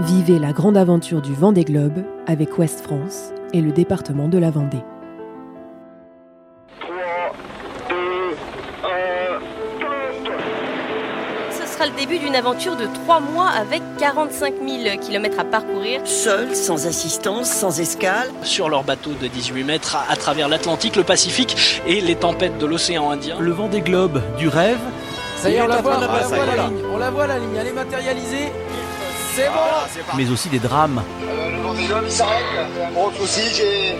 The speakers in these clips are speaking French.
Vivez la grande aventure du Vendée Globe avec Ouest France et le département de la Vendée. 3, 2, 1, Ce sera le début d'une aventure de 3 mois avec 45 000 km à parcourir. Seuls, sans assistance, sans escale. sur leur bateau de 18 mètres à, à travers l'Atlantique, le Pacifique et les tempêtes de l'océan Indien. Le vent des globes du rêve, Ça y est, on la voit, on la Ah, voit est, la ligne. On la C'est bon mais aussi des drames. Euh, le Vendée Globe il s'arrête. Un gros souci, j'ai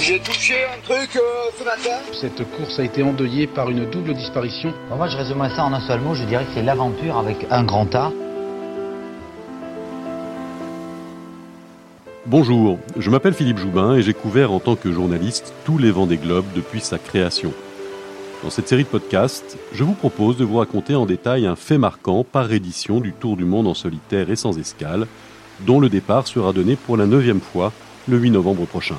j'ai touché un truc euh, ce matin. Cette course a été endeuillée par une double disparition. Bon, moi, je résumerais ça en un seul mot. Je dirais que c'est l'aventure avec un grand A. Bonjour, je m'appelle Philippe Joubin et j'ai couvert en tant que journaliste tous les vents des globes depuis sa création. Dans cette série de podcasts, je vous propose de vous raconter en détail un fait marquant par édition du Tour du monde en solitaire et sans escale, dont le départ sera donné pour la neuvième fois le 8 novembre prochain.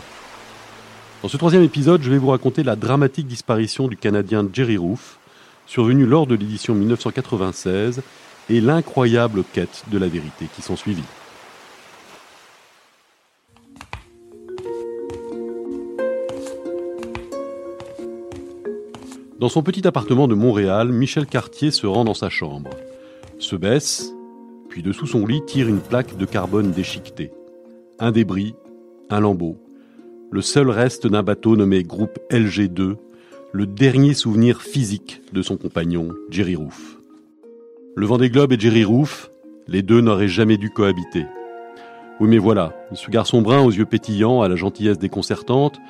Dans ce troisième épisode, je vais vous raconter la dramatique disparition du Canadien Jerry Roof, survenue lors de l'édition 1996, et l'incroyable quête de la vérité qui s'en suivit. Dans son petit appartement de Montréal, Michel Cartier se rend dans sa chambre, se baisse, puis dessous son lit tire une plaque de carbone déchiquetée. Un débris, un lambeau, le seul reste d'un bateau nommé groupe LG2, le dernier souvenir physique de son compagnon, Jerry Roof. Le Vendée Globe et Jerry Roof, les deux n'auraient jamais dû cohabiter. Oui mais voilà, ce garçon brun aux yeux pétillants, à la gentillesse déconcertante,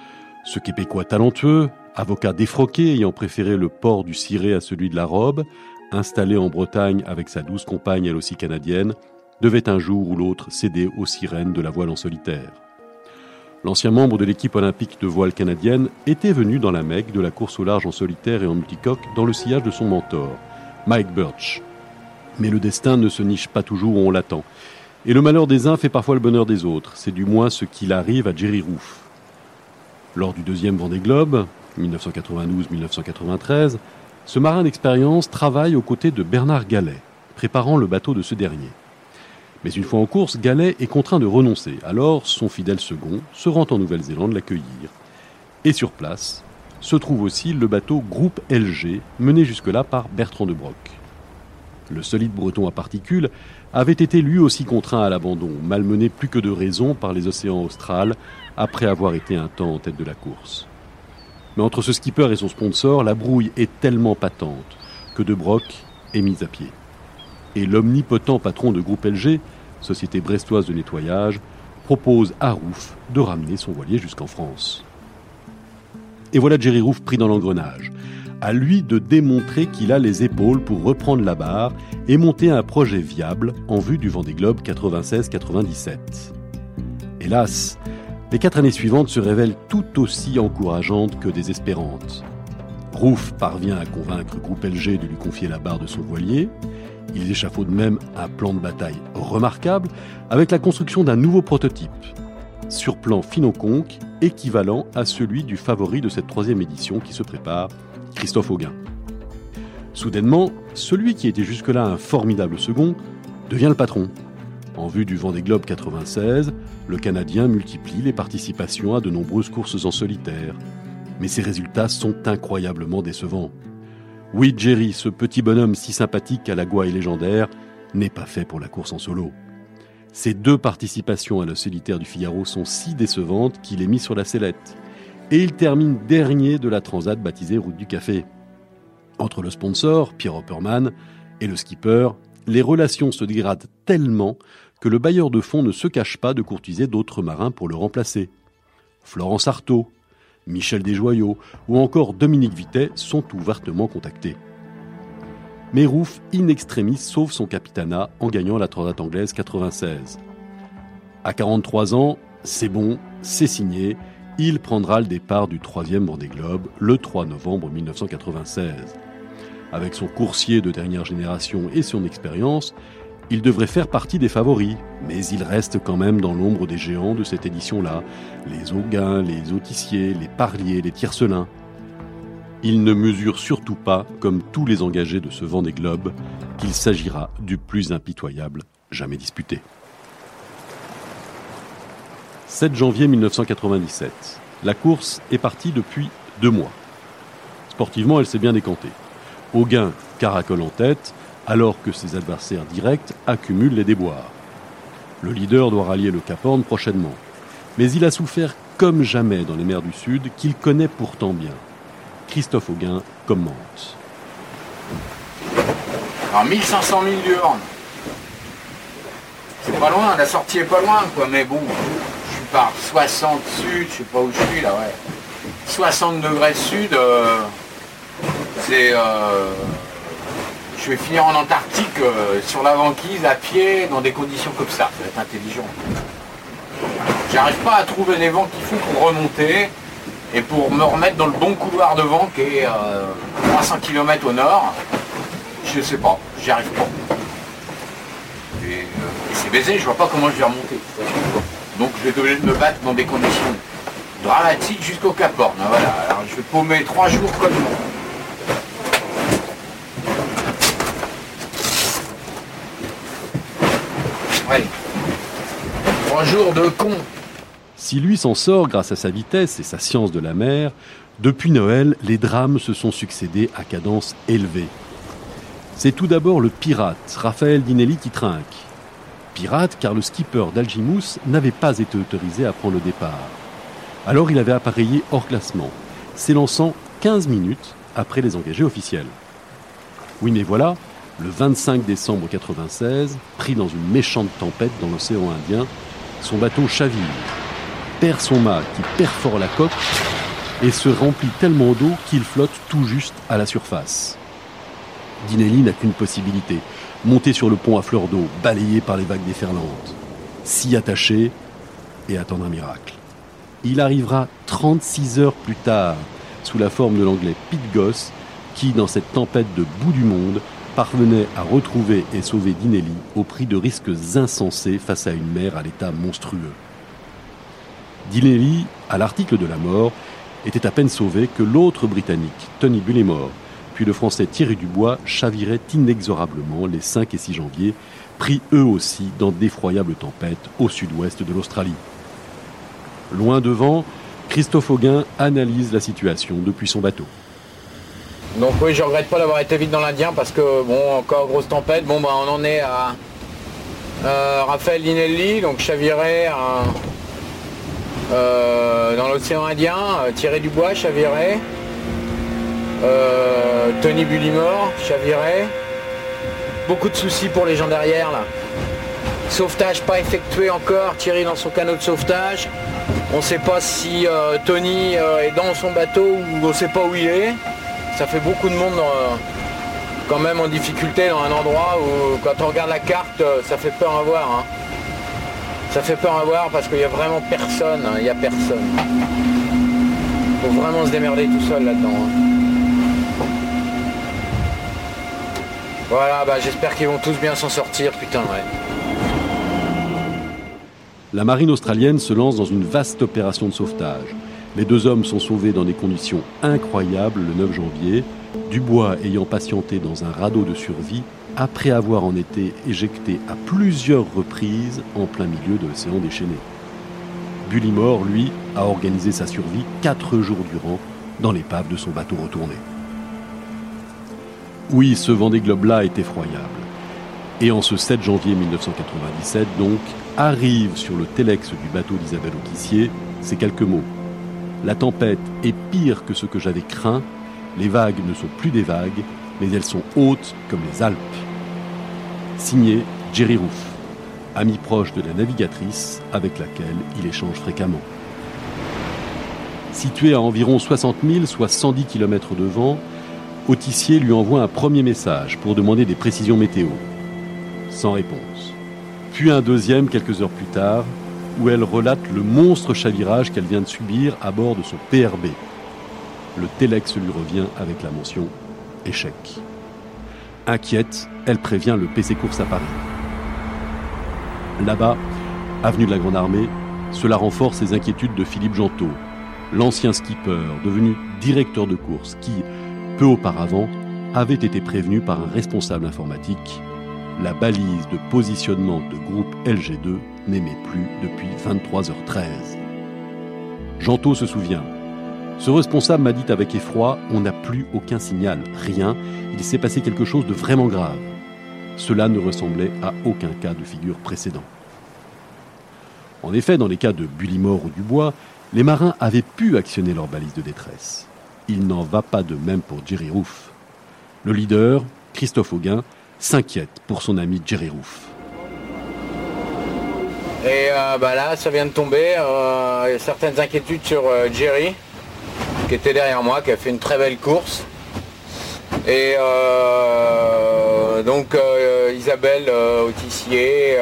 ce Québécois talentueux, avocat défroqué ayant préféré le port du ciré à celui de la robe, installé en Bretagne avec sa douce compagne elle aussi canadienne, devait un jour ou l'autre céder aux sirènes de la voile en solitaire. L'ancien membre de l'équipe olympique de voile canadienne était venu dans la Mecque de la course au large en solitaire et en multicoque dans le sillage de son mentor, Mike Birch. Mais le destin ne se niche pas toujours où on l'attend. Et le malheur des uns fait parfois le bonheur des autres. C'est du moins ce qu'il arrive à Jerry Roof. Lors du deuxième Vendée Globe, 1992-1993, ce marin d'expérience travaille aux côtés de Bernard Gallet, préparant le bateau de ce dernier. Mais une fois en course, Gallet est contraint de renoncer. Alors, son fidèle second se rend en Nouvelle-Zélande l'accueillir. Et sur place, se trouve aussi le bateau Groupe LG, mené jusque-là par Bertrand de Broc. Le solide breton à particules avait été lui aussi contraint à l'abandon, malmené plus que de raison par les océans australes, après avoir été un temps en tête de la course. Mais entre ce skipper et son sponsor, la brouille est tellement patente que De Broc est mis à pied. Et l'omnipotent patron de Groupe LG, société brestoise de nettoyage, propose à Rouf de ramener son voilier jusqu'en France. Et voilà Jerry Rouf pris dans l'engrenage. À lui de démontrer qu'il a les épaules pour reprendre la barre et monter un projet viable en vue du Vendée Globe 96-97. Hélas, les quatre années suivantes se révèlent tout aussi encourageantes que désespérantes. Rouf parvient à convaincre Groupe LG de lui confier la barre de son voilier. Ils échafaudent même un plan de bataille remarquable avec la construction d'un nouveau prototype, sur plan Finonconque, équivalent à celui du favori de cette troisième édition qui se prépare, Christophe Auguin. Soudainement, celui qui était jusque-là un formidable second devient le patron. En vue du Vendée Globe 96, le Canadien multiplie les participations à de nombreuses courses en solitaire. Mais ses résultats sont incroyablement décevants. Oui, Jerry, ce petit bonhomme si sympathique à la gouaille légendaire, n'est pas fait pour la course en solo. Ses deux participations à la solitaire du Figaro sont si décevantes qu'il est mis sur la sellette. Et il termine dernier de la transat baptisée Route du Café. Entre le sponsor, Pierre Hopperman, et le skipper, les relations se dégradent tellement le bailleur de fonds ne se cache pas de courtiser d'autres marins pour le remplacer. Florence Artaud, Michel Desjoyaux ou encore Dominique Vittet sont ouvertement contactés. Mais Rouf, in extremis, sauve son capitanat en gagnant la Transat anglaise 96. À 43 ans, c'est bon, c'est signé, il prendra le départ du troisième Vendée Globe le 3 novembre 1996. Avec son coursier de dernière génération et son expérience, il devrait faire partie des favoris, mais il reste quand même dans l'ombre des géants de cette édition-là, les Auguins, les Autissiers, les Parliers, les Tiercelins. Il ne mesure surtout pas, comme tous les engagés de ce vent des globes, qu'il s'agira du plus impitoyable jamais disputé. 7 janvier 1997. La course est partie depuis deux mois. Sportivement, elle s'est bien décantée. Auguin caracole en tête, alors que ses adversaires directs accumulent les déboires. Le leader doit rallier le Cap Horn prochainement. Mais il a souffert comme jamais dans les mers du Sud, qu'il connaît pourtant bien. Christophe Auguin commente. Alors 1500 000 d'urnes. C'est pas loin, la sortie est pas loin, quoi, mais bon, je suis par 60 sud, je sais pas où je suis là, ouais. 60 degrés sud, euh, c'est. Euh, je vais finir en Antarctique euh, sur la banquise, à pied, dans des conditions comme ça. Ça va être intelligent. J'arrive pas à trouver les vents qu'il faut pour remonter et pour me remettre dans le bon couloir de vent qui est 300 km au nord. Je sais pas, j'y arrive pas. Et, c'est baisé, je vois pas comment je vais remonter. Donc je vais devoir me battre dans des conditions dramatiques jusqu'au Cap Horn. Voilà, je vais paumer trois jours comme Jours de con. Si lui s'en sort grâce à sa vitesse et sa science de la mer, depuis Noël, les drames se sont succédés à cadence élevée. C'est tout d'abord le pirate, Raphaël Dinelli, qui trinque. Pirate car le skipper d'Algimous n'avait pas été autorisé à prendre le départ. Alors il avait appareillé hors classement, s'élançant 15 minutes après les engagés officiels. Oui mais voilà, le 25 décembre 1996, pris dans une méchante tempête dans l'océan Indien, son bateau chavire, perd son mât qui perfore la coque et se remplit tellement d'eau qu'il flotte tout juste à la surface. Dinelli n'a qu'une possibilité, monter sur le pont à fleur d'eau, balayé par les vagues déferlantes, s'y attacher et attendre un miracle. Il arrivera 36 heures plus tard, sous la forme de l'anglais Pete Goss, qui, dans cette tempête de bout du monde, parvenait à retrouver et sauver Dinelli au prix de risques insensés face à une mer à l'état monstrueux. Dinelli, à l'article de la mort, était à peine sauvé que l'autre Britannique, Tony Bullimore, puis le Français Thierry Dubois chaviraient inexorablement les 5 et 6 janvier, pris eux aussi dans d'effroyables tempêtes au sud-ouest de l'Australie. Loin devant, Christophe Auguin analyse la situation depuis son bateau. Donc oui, je regrette pas d'avoir été vite dans l'Indien parce que bon, encore grosse tempête. Bon, bah, on en est à Raphaël Linelli, donc chaviré euh, dans l'océan Indien, euh, Thierry Dubois chaviré, euh, Tony Bullimore chaviré. Beaucoup de soucis pour les gens derrière là. Sauvetage pas effectué encore, Thierry dans son canot de sauvetage. On ne sait pas si Tony est dans son bateau ou on ne sait pas où il est ça fait beaucoup de monde euh, quand même en difficulté dans un endroit où quand on regarde la carte, euh, ça fait peur à voir. Hein. Ça fait peur à voir parce qu'il n'y a vraiment personne, hein. il n'y a personne. Faut vraiment se démerder tout seul là-dedans. Hein. Voilà, bah, j'espère qu'ils vont tous bien s'en sortir, putain, ouais. La marine australienne se lance dans une vaste opération de sauvetage. Les deux hommes sont sauvés dans des conditions incroyables le 9 janvier, Dubois ayant patienté dans un radeau de survie après avoir en été éjecté à plusieurs reprises en plein milieu de l'océan déchaîné. Bullimore, lui, a organisé sa survie quatre jours durant dans l'épave de son bateau retourné. Oui, ce Vendée Globe-là est effroyable. Et en ce 7 janvier 1997, donc, arrive sur le télex du bateau d'Isabelle Autissier ces quelques mots. La tempête est pire que ce que j'avais craint. Les vagues ne sont plus des vagues, mais elles sont hautes comme les Alpes. Signé Jerry Roof, ami proche de la navigatrice avec laquelle il échange fréquemment. Situé à environ 60 000, soit 110 km de vent, Autissier lui envoie un premier message pour demander des précisions météo. Sans réponse. Puis un deuxième quelques heures plus tard, où elle relate le monstre chavirage qu'elle vient de subir à bord de son PRB. Le Telex lui revient avec la mention échec. Inquiète, elle prévient le PC Course à Paris. Là-bas, avenue de la Grande Armée, cela renforce les inquiétudes de Philippe Gentot, l'ancien skipper devenu directeur de course qui, peu auparavant, avait été prévenu par un responsable informatique la balise de positionnement de groupe LG2 n'émet plus depuis 23h13. Janto se souvient. Ce responsable m'a dit avec effroi On n'a plus aucun signal, rien, il s'est passé quelque chose de vraiment grave. Cela ne ressemblait à aucun cas de figure précédent. En effet, dans les cas de Bullimore ou Dubois, les marins avaient pu actionner leur balise de détresse. Il n'en va pas de même pour Jerry Roof. Le leader, Christophe Auguin, s'inquiète pour son ami Jerry Roof. Et euh, bah là, ça vient de tomber. Euh, il y a certaines inquiétudes sur euh, Jerry, qui était derrière moi, qui a fait une très belle course. Et donc Isabelle Autissier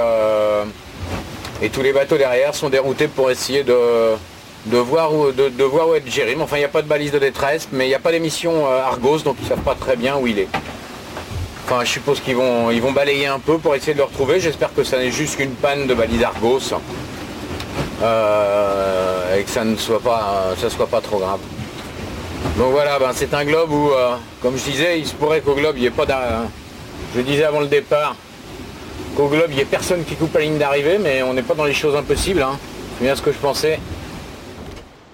et tous les bateaux derrière sont déroutés pour essayer de, de, voir, où, de, voir où est Jerry. Mais enfin, il n'y a pas de balise de détresse, mais il n'y a pas d'émission Argos, donc ils ne savent pas très bien où il est. Enfin, je suppose qu'ils vont, ils vont balayer un peu pour essayer de le retrouver. J'espère que ça n'est juste qu'une panne de balise Argos euh, et que ça ne soit pas, ça soit pas trop grave. Donc voilà, ben, c'est un globe où, euh, comme je disais, il se pourrait qu'au globe, il n'y ait pas d'un... Je disais avant le départ qu'au globe, il n'y ait personne qui coupe la ligne d'arrivée, mais on n'est pas dans les choses impossibles. Hein. C'est bien ce que je pensais.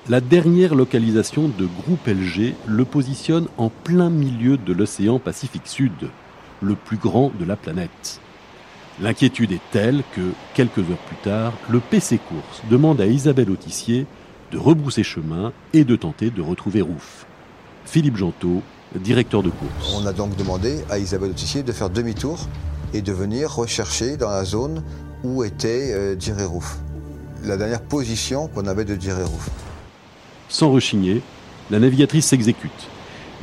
La dernière localisation de Groupe LG le positionne en plein milieu de l'océan Pacifique Sud le plus grand de la planète. L'inquiétude est telle que, quelques heures plus tard, le PC Course demande à Isabelle Autissier de rebrousser chemin et de tenter de retrouver Rouf. Philippe Gentot, directeur de course. On a donc demandé à Isabelle Autissier de faire demi-tour et de venir rechercher dans la zone où était euh, Rouf. La dernière position qu'on avait de Diré Rouf. Sans rechigner, la navigatrice s'exécute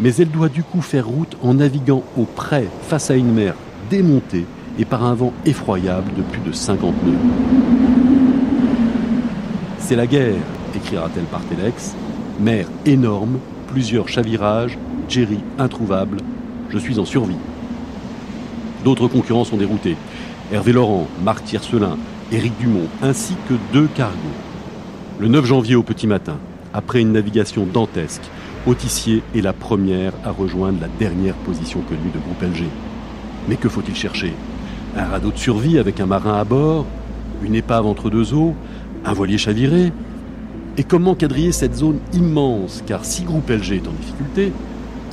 mais elle doit du coup faire route en naviguant au près face à une mer démontée et par un vent effroyable de plus de 50 nœuds. C'est la guerre, écrira-t-elle par téléx. Mer énorme, plusieurs chavirages, Jerry introuvable, je suis en survie. D'autres concurrents sont déroutés. Hervé Laurent, Marc Tiercelin, Éric Dumont, ainsi que deux cargos. Le 9 janvier au petit matin, après une navigation dantesque, Autissier est la première à rejoindre la dernière position connue de groupe LG. Mais que faut-il chercher? Un radeau de survie avec un marin à bord Une épave entre deux eaux Un voilier chaviré? Et comment quadriller cette zone immense? Car si groupe LG est en difficulté,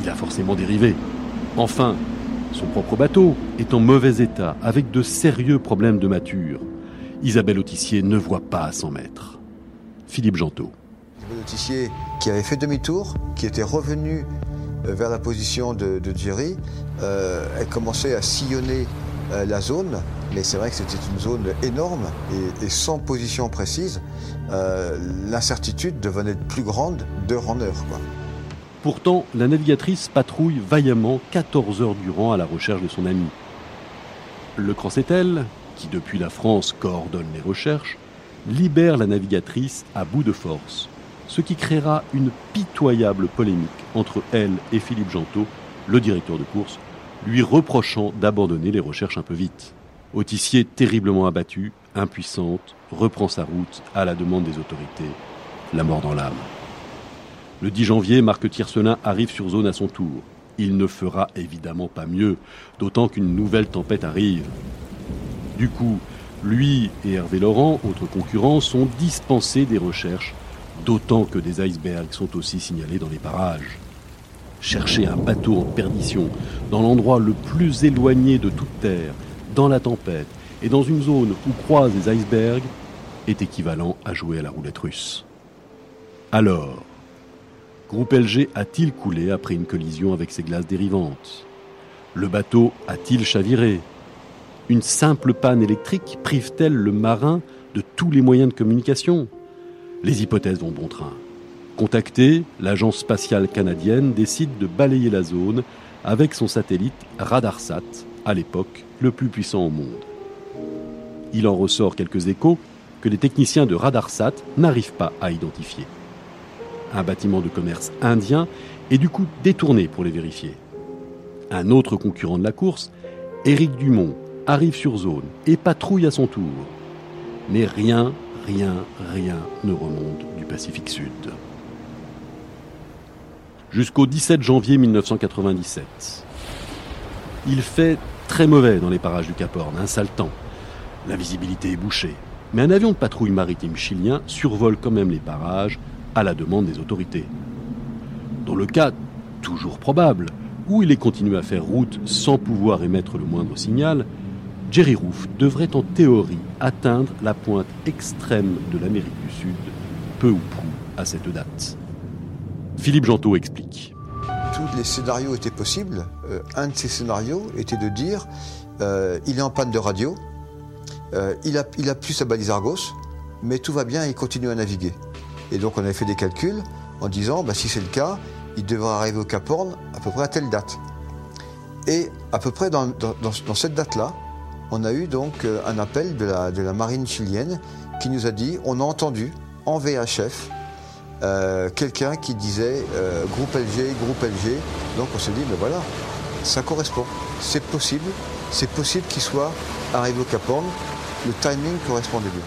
il a forcément dérivé. Enfin, son propre bateau est en mauvais état, avec de sérieux problèmes de mature. Isabelle Autissier ne voit pas à 100 mètres. Philippe Gentot qui avait fait demi-tour, qui était revenu euh, vers la position de, de Jerry, euh, elle commençait à sillonner euh, la zone, mais c'est vrai que c'était une zone énorme et, sans position précise. L'incertitude devenait plus grande d'heure en heure. Pourtant, la navigatrice patrouille vaillamment 14 heures durant à la recherche de son ami. Le Crancetel, qui depuis la France coordonne les recherches, libère la navigatrice à bout de force ce qui créera une pitoyable polémique entre elle et Philippe Gentot, le directeur de course, lui reprochant d'abandonner les recherches un peu vite. Autissier, terriblement abattue, impuissante, reprend sa route à la demande des autorités, la mort dans l'âme. Le 10 janvier, Marc Tiercelin arrive sur zone à son tour. Il ne fera évidemment pas mieux, d'autant qu'une nouvelle tempête arrive. Du coup, lui et Hervé Laurent, autres concurrents, sont dispensés des recherches d'autant que des icebergs sont aussi signalés dans les parages. Chercher un bateau en perdition dans l'endroit le plus éloigné de toute terre, dans la tempête et dans une zone où croisent des icebergs est équivalent à jouer à la roulette russe. Alors, Groupe LG a-t-il coulé après une collision avec ses glaces dérivantes? Le bateau a-t-il chaviré? Une simple panne électrique prive-t-elle le marin de tous les moyens de communication? Les hypothèses vont bon train. Contacté, l'agence spatiale canadienne décide de balayer la zone avec son satellite Radarsat, à l'époque le plus puissant au monde. Il en ressort quelques échos que les techniciens de Radarsat n'arrivent pas à identifier. Un bâtiment de commerce indien est du coup détourné pour les vérifier. Un autre concurrent de la course, Éric Dumont, arrive sur zone et patrouille à son tour. Mais rien rien, rien ne remonte du Pacifique Sud. Jusqu'au 17 janvier 1997. Il fait très mauvais dans les parages du Cap Horn, un sale temps. La visibilité est bouchée. Mais un avion de patrouille maritime chilien survole quand même les parages à la demande des autorités. Dans le cas, toujours probable, où il est continué à faire route sans pouvoir émettre le moindre signal, Jerry Roof devrait en théorie atteindre la pointe extrême de l'Amérique du Sud, peu ou prou à cette date. Philippe Gentot explique. Tous les scénarios étaient possibles. Euh, un de ces scénarios était de dire euh, il est en panne de radio, euh, il, a, il a plus sa balise Argos, mais tout va bien, il continue à naviguer. Et donc on avait fait des calculs en disant bah, si c'est le cas, il devra arriver au Cap Horn à peu près à telle date. Et à peu près dans, dans cette date-là, on a eu donc euh, un appel de la, marine chilienne qui nous a dit on a entendu en VHF euh, quelqu'un qui disait euh, groupe LG, groupe LG. Donc on s'est dit mais voilà, ça correspond. C'est possible, c'est possible qu'il soit arrivé au Cap Horn. Le timing correspondait bien.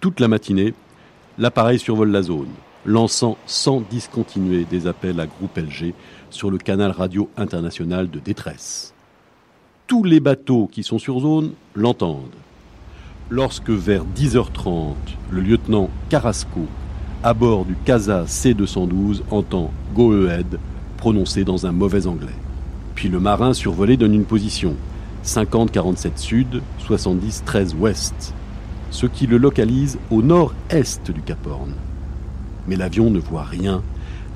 Toute la matinée, l'appareil survole la zone, lançant sans discontinuer des appels à groupe LG sur le canal radio international de détresse tous les bateaux qui sont sur zone l'entendent. Lorsque vers 10h30, le lieutenant Carrasco, à bord du Casa C-212, entend Go Ahead prononcé dans un mauvais anglais. Puis le marin survolé donne une position 50-47 sud, 70-13 ouest, ce qui le localise au nord-est du Cap Horn. Mais l'avion ne voit rien,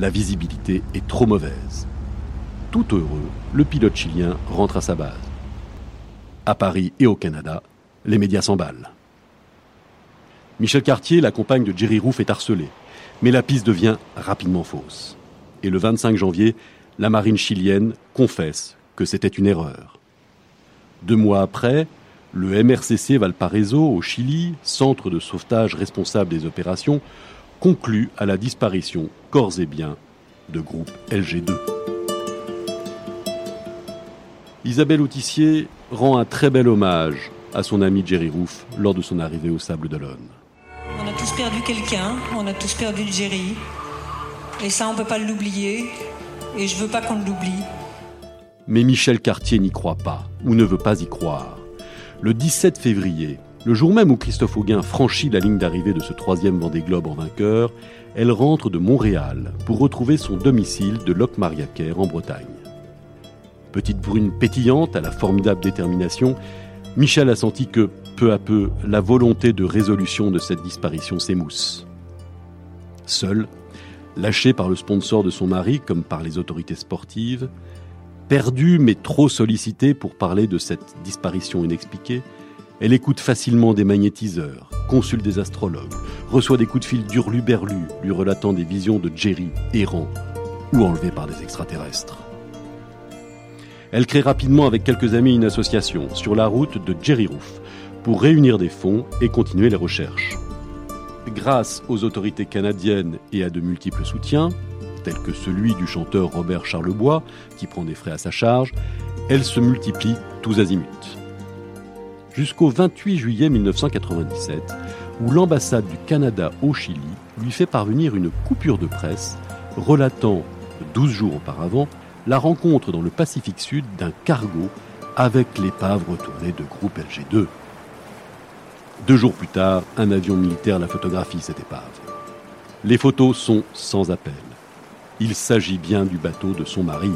la visibilité est trop mauvaise. Tout heureux, le pilote chilien rentre à sa base. À Paris et au Canada, les médias s'emballent. Michel Cartier, la compagne de Jerry Roof, est harcelée, mais la piste devient rapidement fausse. Et le 25 janvier, la marine chilienne confesse que c'était une erreur. Deux mois après, le MRCC Valparaiso, au Chili, centre de sauvetage responsable des opérations, conclut à la disparition corps et biens de groupe LG2. Isabelle Autissier rend un très bel hommage à son ami Jerry Roof lors de son arrivée au Sable d'Olonne. On a tous perdu quelqu'un, on a tous perdu Jerry. Et ça, on ne peut pas l'oublier. Et je veux pas qu'on l'oublie. Mais Michel Cartier n'y croit pas, ou ne veut pas y croire. Le 17 février, le jour même où Christophe Auguin franchit la ligne d'arrivée de ce troisième Vendée Globe en vainqueur, elle rentre de Montréal pour retrouver son domicile de Locmariaquer en Bretagne petite brune pétillante à la formidable détermination, Michel a senti que, peu à peu, la volonté de résolution de cette disparition s'émousse. Seule, lâchée par le sponsor de son mari comme par les autorités sportives, perdue mais trop sollicitée pour parler de cette disparition inexpliquée, elle écoute facilement des magnétiseurs, consulte des astrologues, reçoit des coups de fil d'Urluberlu lui relatant des visions de Jerry errant ou enlevé par des extraterrestres. Elle crée rapidement avec quelques amis une association sur la route de Jerry Roof pour réunir des fonds et continuer les recherches. Grâce aux autorités canadiennes et à de multiples soutiens, tels que celui du chanteur Robert Charlebois, qui prend des frais à sa charge, elle se multiplie tous azimuts. Jusqu'au 28 juillet 1997, où l'ambassade du Canada au Chili lui fait parvenir une coupure de presse relatant, 12 jours auparavant, la rencontre dans le Pacifique Sud d'un cargo avec l'épave retournée de groupe LG2. Deux jours plus tard, un avion militaire la photographie, cette épave. Les photos sont sans appel. Il s'agit bien du bateau de son mari.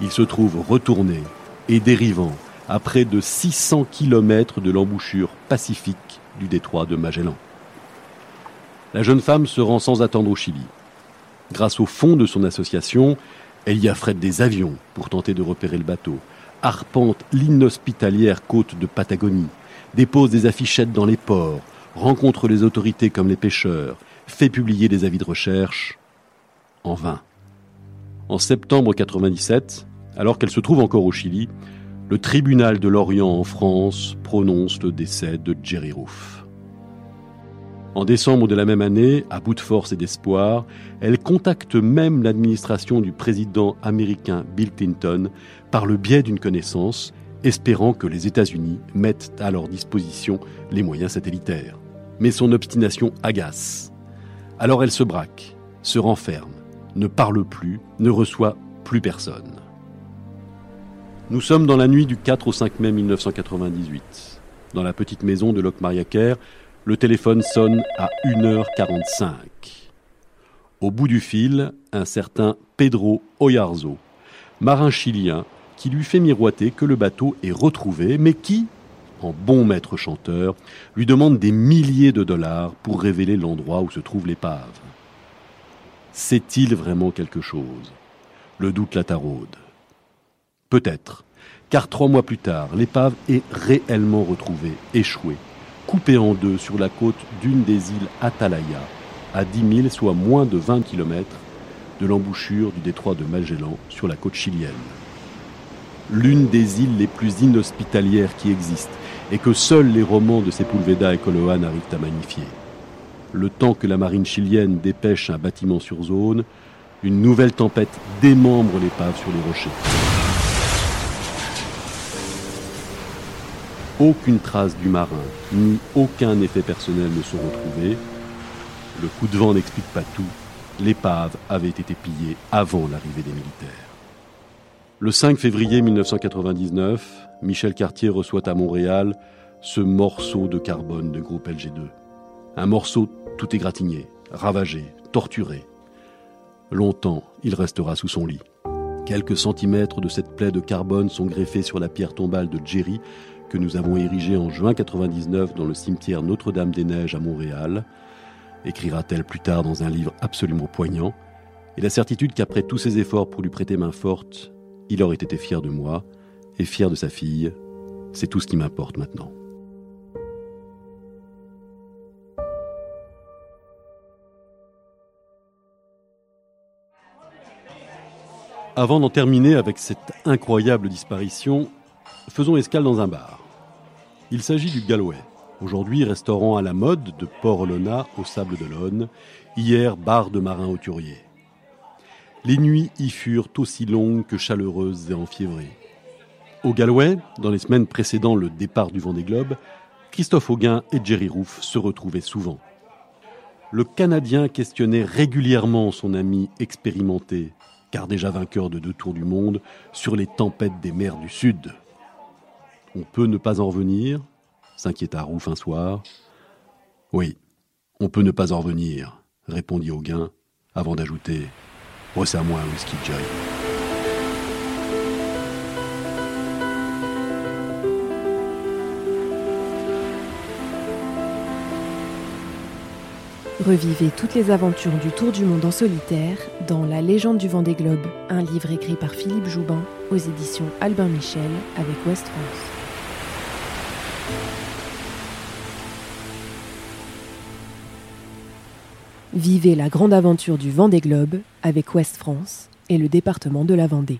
Il se trouve retourné et dérivant à près de 600 km de l'embouchure pacifique du détroit de Magellan. La jeune femme se rend sans attendre au Chili. Grâce au fonds de son association, elle y affrète des avions pour tenter de repérer le bateau, arpente l'inhospitalière côte de Patagonie, dépose des affichettes dans les ports, rencontre les autorités comme les pêcheurs, fait publier des avis de recherche. En vain. En septembre 97, alors qu'elle se trouve encore au Chili, le tribunal de l'Orient en France prononce le décès de Jerry Roof. En décembre de la même année, à bout de force et d'espoir, elle contacte même l'administration du président américain Bill Clinton par le biais d'une connaissance, espérant que les États-Unis mettent à leur disposition les moyens satellitaires. Mais son obstination agace. Alors elle se braque, se renferme, ne parle plus, ne reçoit plus personne. Nous sommes dans la nuit du 4 au 5 mai 1998. Dans la petite maison de Locmariaquer, le téléphone sonne à 1h45. Au bout du fil, un certain Pedro Oyarzo, marin chilien, qui lui fait miroiter que le bateau est retrouvé, mais qui, en bon maître chanteur, lui demande des milliers de dollars pour révéler l'endroit où se trouve l'épave. Sait-il vraiment quelque chose? Le doute la taraude. Peut-être, car trois mois plus tard, l'épave est réellement retrouvée, échouée, coupée en deux sur la côte d'une des îles Atalaya, à 10 000, soit moins de 20 km de l'embouchure du détroit de Magellan sur la côte chilienne. L'une des îles les plus inhospitalières qui existent et que seuls les romans de Sepulveda et Coloane arrivent à magnifier. Le temps que la marine chilienne dépêche un bâtiment sur zone, une nouvelle tempête démembre l'épave sur les rochers. Aucune trace du marin, ni aucun effet personnel ne sont retrouvés. Le coup de vent n'explique pas tout. L'épave avait été pillée avant l'arrivée des militaires. Le 5 février 1999, Michel Cartier reçoit à Montréal ce morceau de carbone de groupe LG2. Un morceau tout égratigné, ravagé, torturé. Longtemps, il restera sous son lit. Quelques centimètres de cette plaie de carbone sont greffés sur la pierre tombale de Jerry que nous avons érigée en juin 99 dans le cimetière Notre-Dame-des-Neiges à Montréal, écrira-t-elle plus tard dans un livre absolument poignant, et la certitude qu'après tous ses efforts pour lui prêter main forte, il aurait été fier de moi et fier de sa fille. C'est tout ce qui m'importe maintenant. Avant d'en terminer avec cette incroyable disparition, faisons escale dans un bar. Il s'agit du Galway, aujourd'hui restaurant à la mode de Port-Olona au Sable d'Olonne, hier bar de marins auturiers. Les nuits y furent aussi longues que chaleureuses et enfiévrées. Au Galway, dans les semaines précédant le départ du Vendée Globe, Christophe Auguin et Jerry Roof se retrouvaient souvent. Le Canadien questionnait régulièrement son ami expérimenté, car déjà vainqueur de deux tours du monde, sur les tempêtes des mers du Sud. On peut ne pas en revenir s'inquiéta Rouf un soir. Oui, on peut ne pas en revenir, répondit Auguin, avant d'ajouter Resserre-moi un whisky, Jerry. Revivez toutes les aventures du Tour du Monde en solitaire dans La légende du Vendée Globe, un livre écrit par Philippe Joubin aux éditions Albin Michel avec West France. Vivez la grande aventure du Vendée Globe avec Ouest France et le département de la Vendée.